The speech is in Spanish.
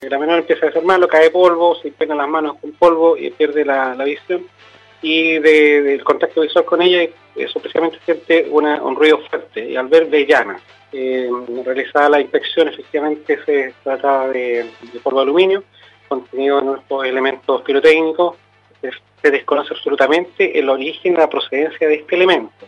La menor empieza a desarmarlo, cae polvo, se impregna las manos con polvo y pierde la, visión. Y del contacto visual con ella, eso precisamente siente un ruido fuerte y al ver de llana. Eh, realizada la inspección, efectivamente se trataba de, polvo de aluminio contenido en estos elementos pirotécnicos. Se desconoce absolutamente el origen y la procedencia de este elemento.